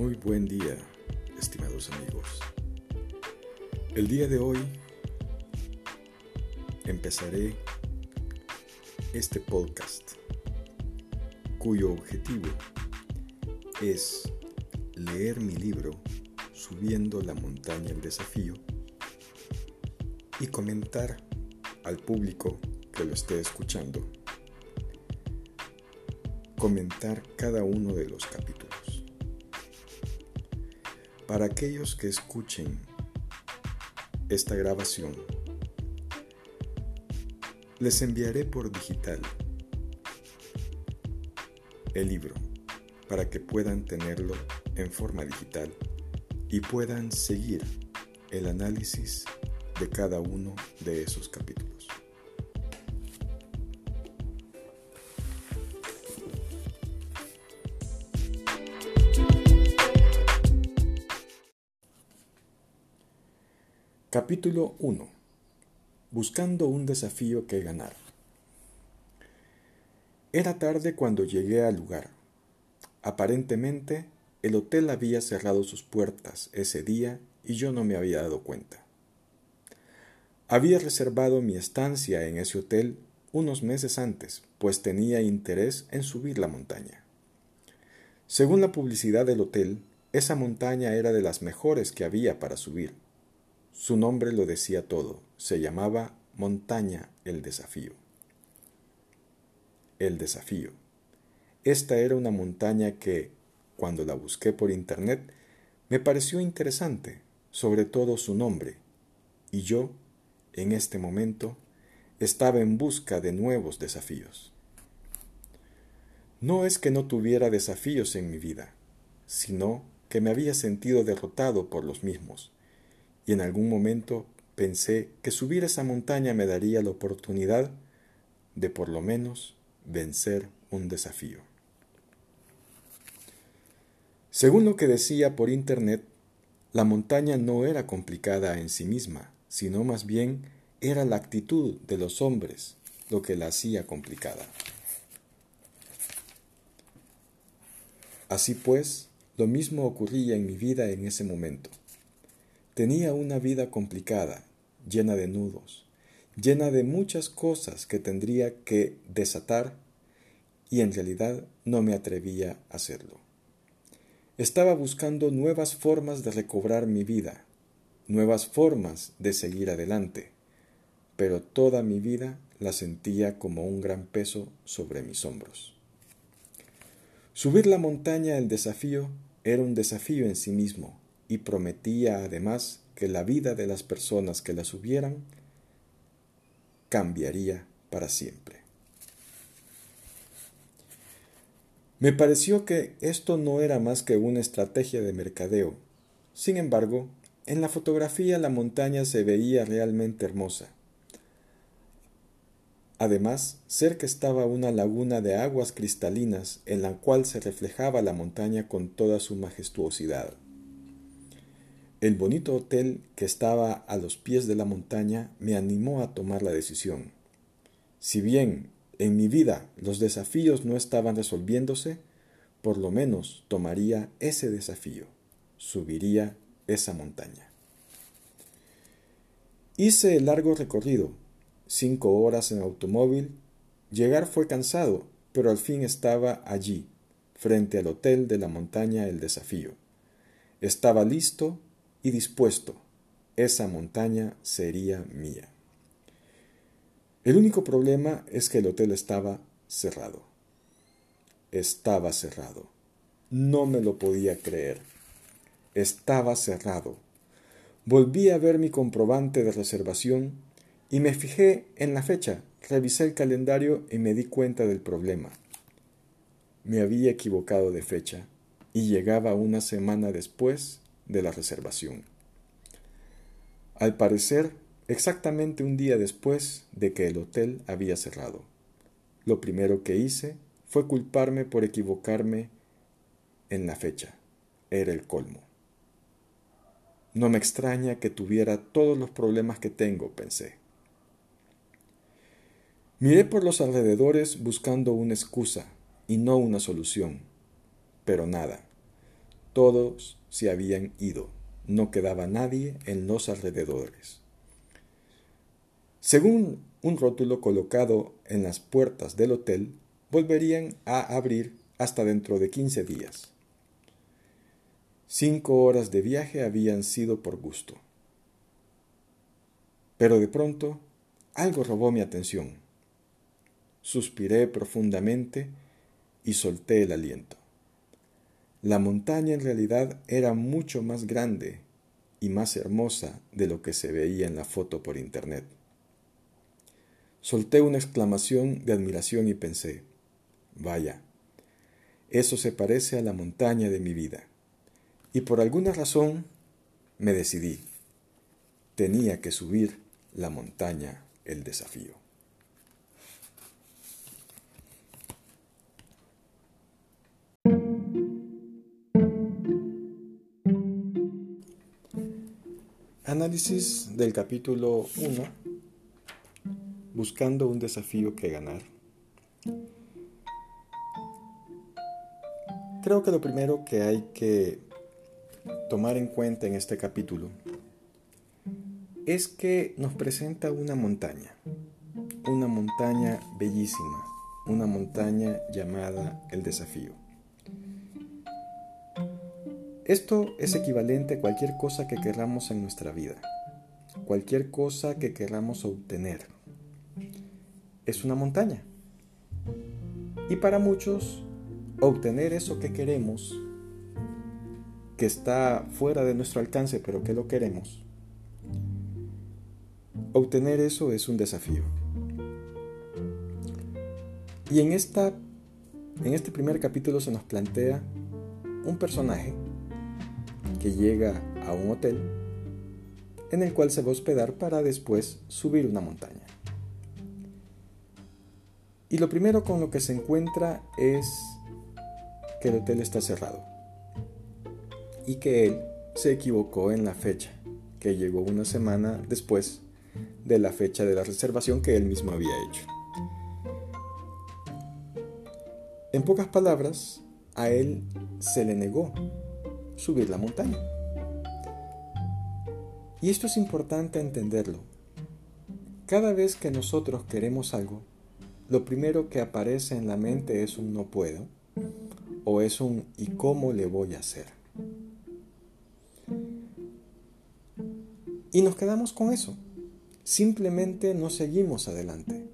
Muy buen día, estimados amigos. El día de hoy empezaré este podcast cuyo objetivo es leer mi libro Subiendo la montaña el desafío y comentar al público que lo esté escuchando, comentar cada uno de los capítulos. Para aquellos que escuchen esta grabación, les enviaré por digital el libro para que puedan tenerlo en forma digital y puedan seguir el análisis de cada uno de esos capítulos. Capítulo 1. Buscando un desafío que ganar. Era tarde cuando llegué al lugar. Aparentemente, el hotel había cerrado sus puertas ese día y yo no me había dado cuenta. Había reservado mi estancia en ese hotel unos meses antes, pues tenía interés en subir la montaña. Según la publicidad del hotel, esa montaña era de las mejores que había para subir su nombre lo decía todo, se llamaba Montaña el Desafío. El Desafío. Esta era una montaña que, cuando la busqué por internet, me pareció interesante, sobre todo su nombre, y yo, en este momento, estaba en busca de nuevos desafíos. No es que no tuviera desafíos en mi vida, sino que me había sentido derrotado por los mismos, y en algún momento pensé que subir esa montaña me daría la oportunidad de por lo menos vencer un desafío. Según lo que decía por internet, la montaña no era complicada en sí misma, sino más bien era la actitud de los hombres lo que la hacía complicada. Así pues, lo mismo ocurría en mi vida en ese momento. Tenía una vida complicada, llena de nudos, llena de muchas cosas que tendría que desatar y en realidad no me atrevía a hacerlo. Estaba buscando nuevas formas de recobrar mi vida, nuevas formas de seguir adelante, pero toda mi vida la sentía como un gran peso sobre mis hombros. Subir la montaña el desafío era un desafío en sí mismo, y prometía además que la vida de las personas que la subieran cambiaría para siempre. Me pareció que esto no era más que una estrategia de mercadeo. Sin embargo, en la fotografía la montaña se veía realmente hermosa. Además, cerca estaba una laguna de aguas cristalinas en la cual se reflejaba la montaña con toda su majestuosidad. El bonito hotel que estaba a los pies de la montaña me animó a tomar la decisión. Si bien en mi vida los desafíos no estaban resolviéndose, por lo menos tomaría ese desafío, subiría esa montaña. Hice el largo recorrido, cinco horas en automóvil. Llegar fue cansado, pero al fin estaba allí, frente al hotel de la montaña El Desafío. Estaba listo y dispuesto, esa montaña sería mía. El único problema es que el hotel estaba cerrado. Estaba cerrado. No me lo podía creer. Estaba cerrado. Volví a ver mi comprobante de reservación y me fijé en la fecha, revisé el calendario y me di cuenta del problema. Me había equivocado de fecha y llegaba una semana después de la reservación. Al parecer, exactamente un día después de que el hotel había cerrado. Lo primero que hice fue culparme por equivocarme en la fecha. Era el colmo. No me extraña que tuviera todos los problemas que tengo, pensé. Miré por los alrededores buscando una excusa y no una solución, pero nada. Todos se habían ido, no quedaba nadie en los alrededores. Según un rótulo colocado en las puertas del hotel, volverían a abrir hasta dentro de quince días. Cinco horas de viaje habían sido por gusto. Pero de pronto algo robó mi atención. Suspiré profundamente y solté el aliento. La montaña en realidad era mucho más grande y más hermosa de lo que se veía en la foto por internet. Solté una exclamación de admiración y pensé, vaya, eso se parece a la montaña de mi vida. Y por alguna razón me decidí. Tenía que subir la montaña el desafío. Análisis del capítulo 1. Buscando un desafío que ganar. Creo que lo primero que hay que tomar en cuenta en este capítulo es que nos presenta una montaña, una montaña bellísima, una montaña llamada el desafío. Esto es equivalente a cualquier cosa que queramos en nuestra vida, cualquier cosa que queramos obtener. Es una montaña. Y para muchos, obtener eso que queremos, que está fuera de nuestro alcance, pero que lo queremos, obtener eso es un desafío. Y en, esta, en este primer capítulo se nos plantea un personaje que llega a un hotel en el cual se va a hospedar para después subir una montaña. Y lo primero con lo que se encuentra es que el hotel está cerrado y que él se equivocó en la fecha, que llegó una semana después de la fecha de la reservación que él mismo había hecho. En pocas palabras, a él se le negó subir la montaña. Y esto es importante entenderlo. Cada vez que nosotros queremos algo, lo primero que aparece en la mente es un no puedo o es un ¿y cómo le voy a hacer? Y nos quedamos con eso. Simplemente no seguimos adelante.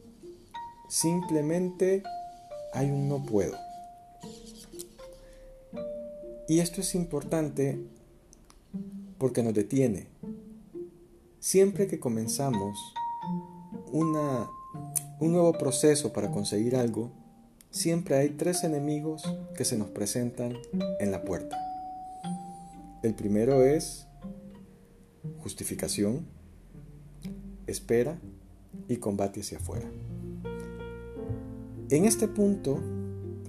Simplemente hay un no puedo. Y esto es importante porque nos detiene. Siempre que comenzamos una, un nuevo proceso para conseguir algo, siempre hay tres enemigos que se nos presentan en la puerta. El primero es justificación, espera y combate hacia afuera. En este punto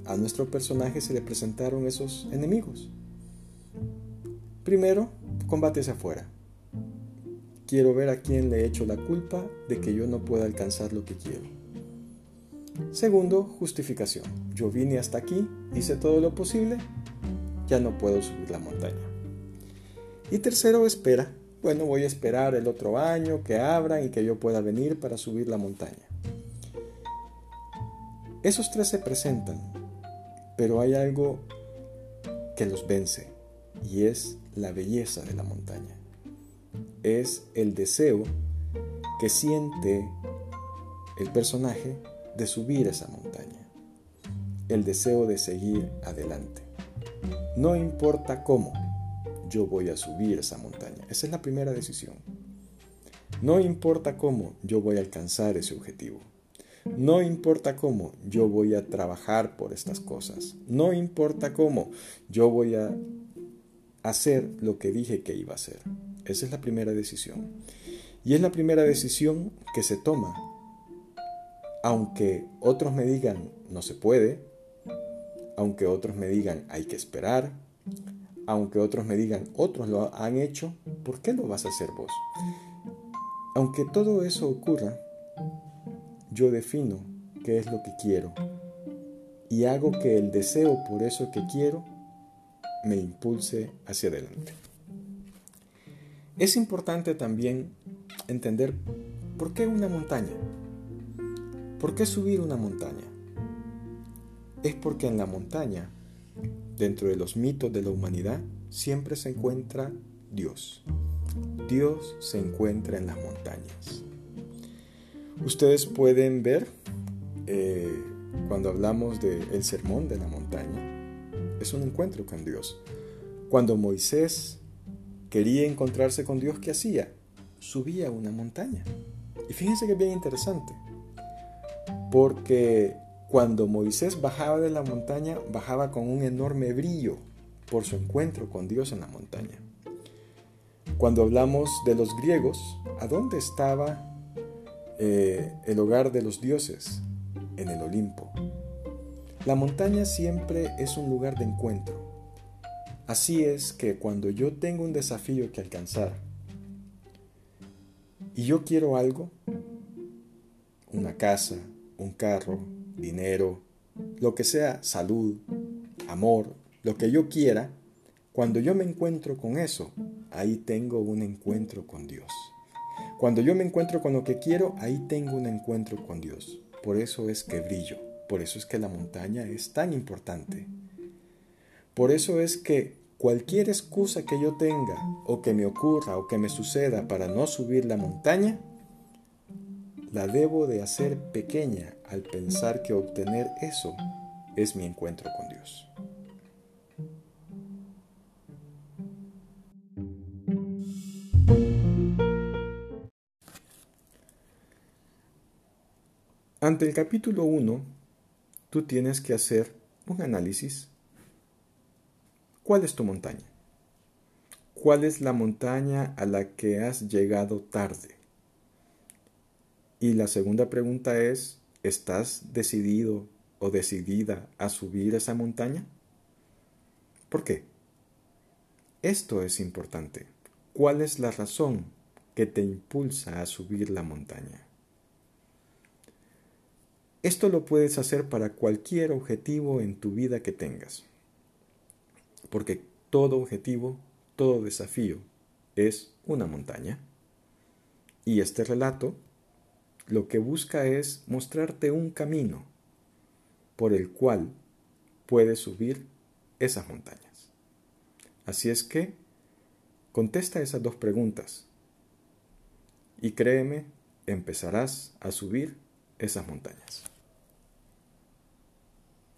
a nuestro personaje se le presentaron esos enemigos. Primero, combate hacia afuera. Quiero ver a quién le he hecho la culpa de que yo no pueda alcanzar lo que quiero. Segundo, justificación. Yo vine hasta aquí, hice todo lo posible, ya no puedo subir la montaña. Y tercero, espera. Bueno, voy a esperar el otro año que abran y que yo pueda venir para subir la montaña. Esos tres se presentan pero hay algo que los vence y es la belleza de la montaña. Es el deseo que siente el personaje de subir esa montaña. El deseo de seguir adelante. No importa cómo, yo voy a subir esa montaña. Esa es la primera decisión. No importa cómo, yo voy a alcanzar ese objetivo. No importa cómo, yo voy a trabajar por estas cosas. No importa cómo, yo voy a hacer lo que dije que iba a hacer. Esa es la primera decisión. Y es la primera decisión que se toma. Aunque otros me digan no se puede, aunque otros me digan hay que esperar, aunque otros me digan otros lo han hecho, ¿por qué lo vas a hacer vos? Aunque todo eso ocurra, yo defino qué es lo que quiero y hago que el deseo por eso que quiero me impulse hacia adelante. Es importante también entender por qué una montaña. ¿Por qué subir una montaña? Es porque en la montaña, dentro de los mitos de la humanidad, siempre se encuentra Dios. Dios se encuentra en las montañas. Ustedes pueden ver eh, cuando hablamos del sermón de la montaña, es un encuentro con Dios. Cuando Moisés quería encontrarse con Dios, ¿qué hacía? Subía a una montaña. Y fíjense que es bien interesante, porque cuando Moisés bajaba de la montaña, bajaba con un enorme brillo por su encuentro con Dios en la montaña. Cuando hablamos de los griegos, ¿a dónde estaba eh, el hogar de los dioses? En el Olimpo. La montaña siempre es un lugar de encuentro. Así es que cuando yo tengo un desafío que alcanzar y yo quiero algo, una casa, un carro, dinero, lo que sea, salud, amor, lo que yo quiera, cuando yo me encuentro con eso, ahí tengo un encuentro con Dios. Cuando yo me encuentro con lo que quiero, ahí tengo un encuentro con Dios. Por eso es que brillo, por eso es que la montaña es tan importante. Por eso es que cualquier excusa que yo tenga o que me ocurra o que me suceda para no subir la montaña, la debo de hacer pequeña al pensar que obtener eso es mi encuentro con Dios. Ante el capítulo 1, tú tienes que hacer un análisis. ¿Cuál es tu montaña? ¿Cuál es la montaña a la que has llegado tarde? Y la segunda pregunta es, ¿estás decidido o decidida a subir esa montaña? ¿Por qué? Esto es importante. ¿Cuál es la razón que te impulsa a subir la montaña? Esto lo puedes hacer para cualquier objetivo en tu vida que tengas. Porque todo objetivo, todo desafío es una montaña. Y este relato lo que busca es mostrarte un camino por el cual puedes subir esas montañas. Así es que contesta esas dos preguntas y créeme, empezarás a subir esas montañas.